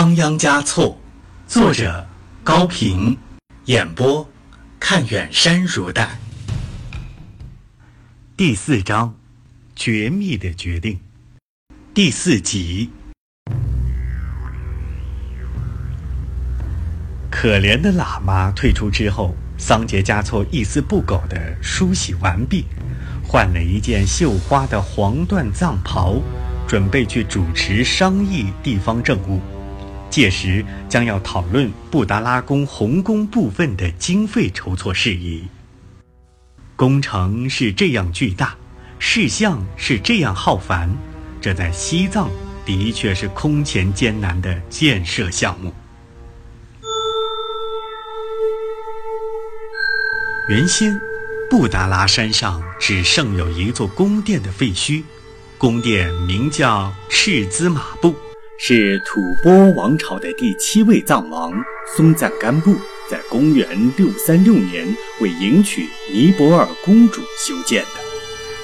仓央嘉措，作者高平，演播看远山如黛。第四章，绝密的决定。第四集，可怜的喇嘛退出之后，桑杰嘉措一丝不苟地梳洗完毕，换了一件绣花的黄缎藏袍，准备去主持商议地方政务。届时将要讨论布达拉宫红宫部分的经费筹措事宜。工程是这样巨大，事项是这样浩繁，这在西藏的确是空前艰难的建设项目。原先，布达拉山上只剩有一座宫殿的废墟，宫殿名叫赤兹玛部，是吐蕃王朝的第七位藏王松赞干布。在公元六三六年为迎娶尼泊尔公主修建的。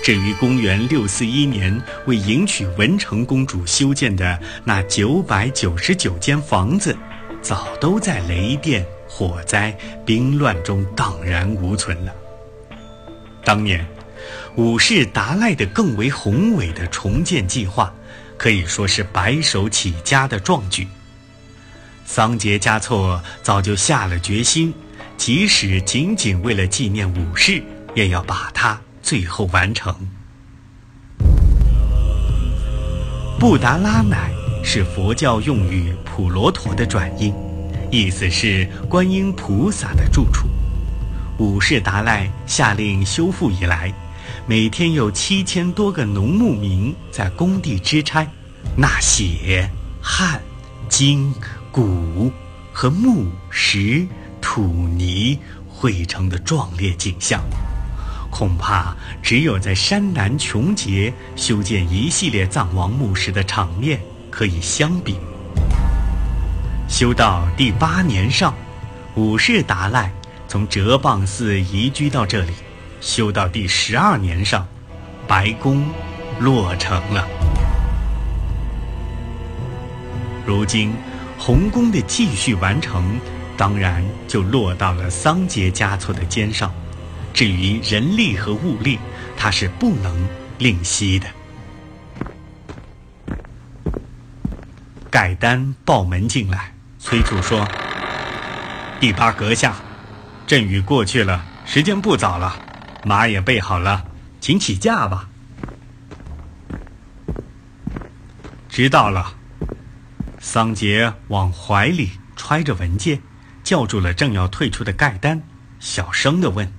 至于公元六四一年为迎娶文成公主修建的那九百九十九间房子，早都在雷电、火灾、兵乱中荡然无存了。当年，五世达赖的更为宏伟的重建计划，可以说是白手起家的壮举。桑杰嘉措早就下了决心，即使仅仅为了纪念武士，也要把它最后完成。布达拉乃是佛教用语“普罗陀”的转音，意思是观音菩萨的住处。五世达赖下令修复以来，每天有七千多个农牧民在工地支差，纳血、汗、金。骨和木石土泥汇成的壮烈景象，恐怕只有在山南琼结修建一系列藏王墓时的场面可以相比。修到第八年上，五世达赖从哲蚌寺移居到这里；修到第十二年上，白宫落成了。如今。红宫的继续完成，当然就落到了桑杰嘉措的肩上。至于人力和物力，他是不能吝惜的。盖丹报门进来，催促说：“第八阁下，阵雨过去了，时间不早了，马也备好了，请起驾吧。”知道了。桑杰往怀里揣着文件，叫住了正要退出的盖丹，小声的问：“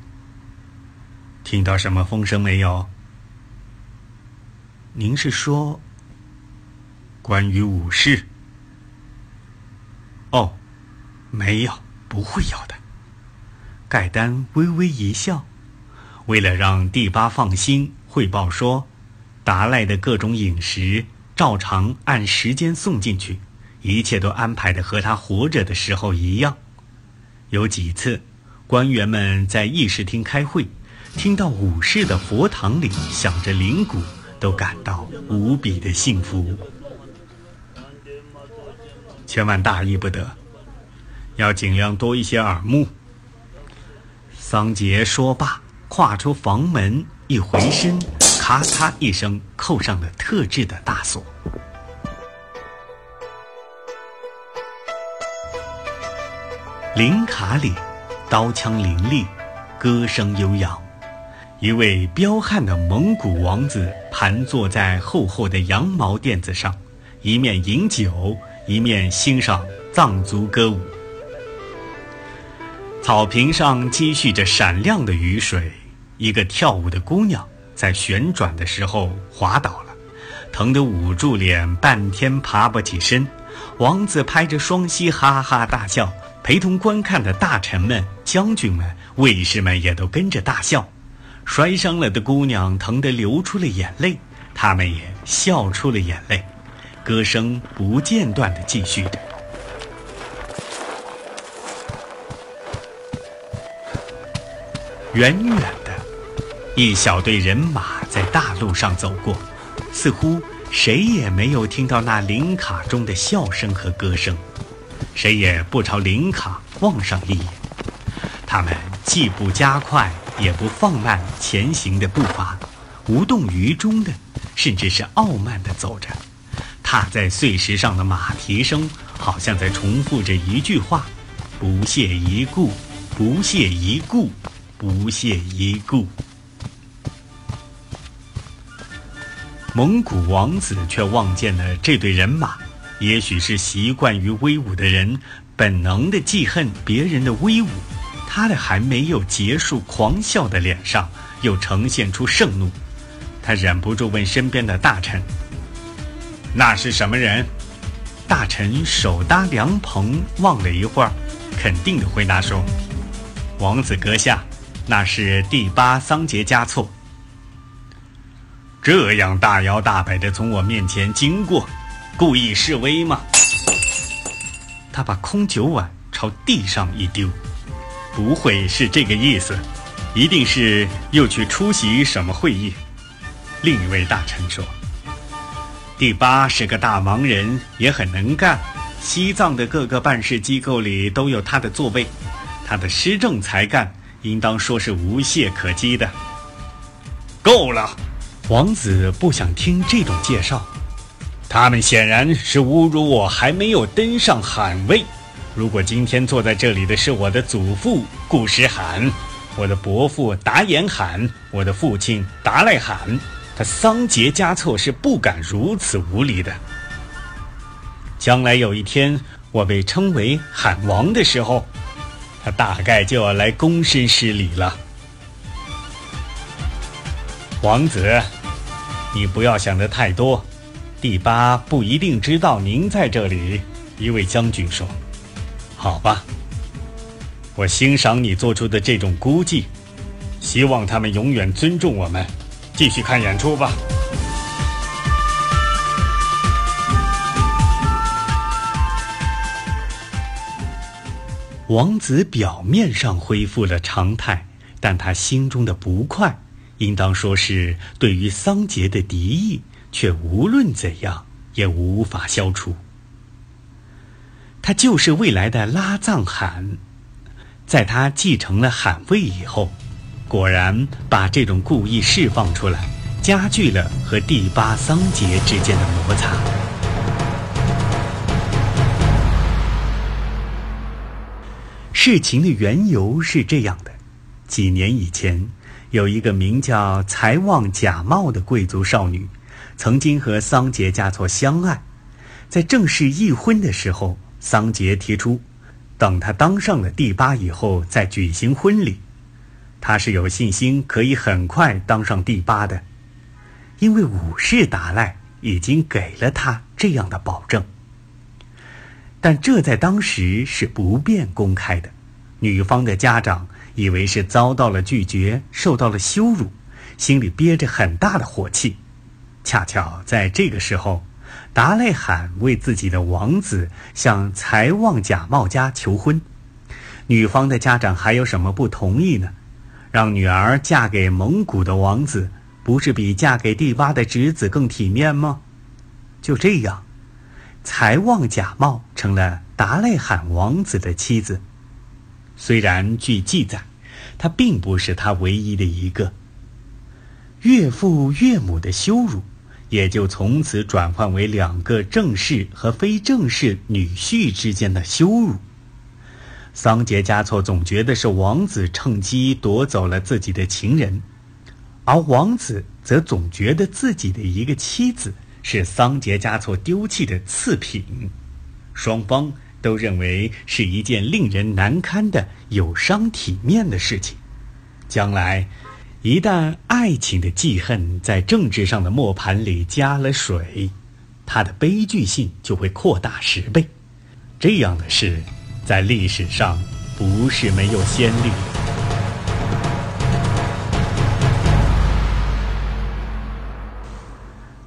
听到什么风声没有？您是说关于武士？哦，没有，不会有的。”盖丹微微一笑，为了让第八放心，汇报说：“达赖的各种饮食照常按时间送进去。”一切都安排的和他活着的时候一样。有几次，官员们在议事厅开会，听到武士的佛堂里响着铃鼓，都感到无比的幸福。千万大意不得，要尽量多一些耳目。桑杰说罢，跨出房门，一回身，咔嚓一声，扣上了特制的大锁。林卡里，刀枪林立，歌声悠扬。一位彪悍的蒙古王子盘坐在厚厚的羊毛垫子上，一面饮酒，一面欣赏藏族歌舞。草坪上积蓄着闪亮的雨水。一个跳舞的姑娘在旋转的时候滑倒了，疼得捂住脸，半天爬不起身。王子拍着双膝，哈哈大笑。陪同观看的大臣们、将军们、卫士们也都跟着大笑。摔伤了的姑娘疼得流出了眼泪，他们也笑出了眼泪。歌声不间断地继续着。远远，一小队人马在大路上走过，似乎谁也没有听到那林卡中的笑声和歌声，谁也不朝林卡望上一眼。他们既不加快，也不放慢前行的步伐，无动于衷的，甚至是傲慢的走着。踏在碎石上的马蹄声，好像在重复着一句话：“不屑一顾，不屑一顾，不屑一顾。”蒙古王子却望见了这队人马，也许是习惯于威武的人，本能的记恨别人的威武。他的还没有结束狂笑的脸上，又呈现出盛怒。他忍不住问身边的大臣：“那是什么人？”大臣手搭凉棚，望了一会儿，肯定的回答说：“王子阁下，那是第八桑杰嘉措。”这样大摇大摆地从我面前经过，故意示威吗？他把空酒碗朝地上一丢，不会是这个意思，一定是又去出席什么会议。另一位大臣说：“第八是个大忙人，也很能干，西藏的各个办事机构里都有他的座位，他的施政才干应当说是无懈可击的。”够了。王子不想听这种介绍，他们显然是侮辱我还没有登上罕位。如果今天坐在这里的是我的祖父顾时罕，我的伯父达延罕，我的父亲达赖罕，他桑杰嘉措是不敢如此无礼的。将来有一天我被称为罕王的时候，他大概就要来躬身施礼了。王子。你不要想的太多，第八不一定知道您在这里。一位将军说：“好吧，我欣赏你做出的这种估计，希望他们永远尊重我们。继续看演出吧。”王子表面上恢复了常态，但他心中的不快。应当说是对于桑杰的敌意，却无论怎样也无法消除。他就是未来的拉藏汗，在他继承了汗位以后，果然把这种故意释放出来，加剧了和第八桑杰之间的摩擦。事情的缘由是这样的：几年以前。有一个名叫才旺假冒的贵族少女，曾经和桑杰嘉措相爱。在正式议婚的时候，桑杰提出，等他当上了第八以后再举行婚礼。他是有信心可以很快当上第八的，因为武士达赖已经给了他这样的保证。但这在当时是不便公开的，女方的家长。以为是遭到了拒绝，受到了羞辱，心里憋着很大的火气。恰巧在这个时候，达赖罕为自己的王子向财旺假冒家求婚，女方的家长还有什么不同意呢？让女儿嫁给蒙古的王子，不是比嫁给第八的侄子更体面吗？就这样，财旺假冒成了达赖罕王子的妻子。虽然据记载，他并不是他唯一的一个。岳父岳母的羞辱，也就从此转换为两个正式和非正式女婿之间的羞辱。桑杰嘉措总觉得是王子趁机夺走了自己的情人，而王子则总觉得自己的一个妻子是桑杰嘉措丢弃的次品。双方。都认为是一件令人难堪的、有伤体面的事情。将来，一旦爱情的记恨在政治上的磨盘里加了水，它的悲剧性就会扩大十倍。这样的事，在历史上不是没有先例。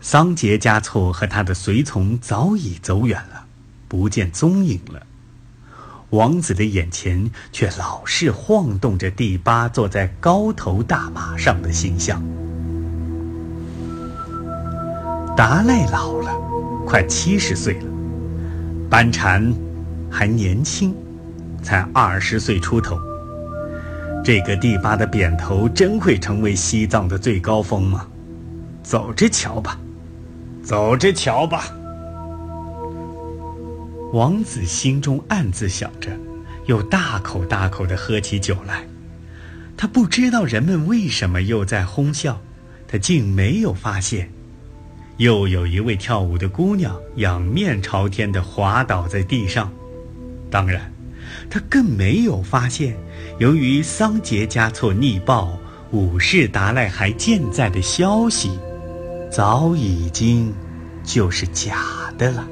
桑杰嘉措和他的随从早已走远了。不见踪影了，王子的眼前却老是晃动着第八坐在高头大马上的形象。达赖老了，快七十岁了，班禅还年轻，才二十岁出头。这个第八的扁头真会成为西藏的最高峰吗？走着瞧吧，走着瞧吧。王子心中暗自想着，又大口大口地喝起酒来。他不知道人们为什么又在哄笑，他竟没有发现，又有一位跳舞的姑娘仰面朝天地滑倒在地上。当然，他更没有发现，由于桑杰嘉措逆报五世达赖还健在的消息，早已经就是假的了。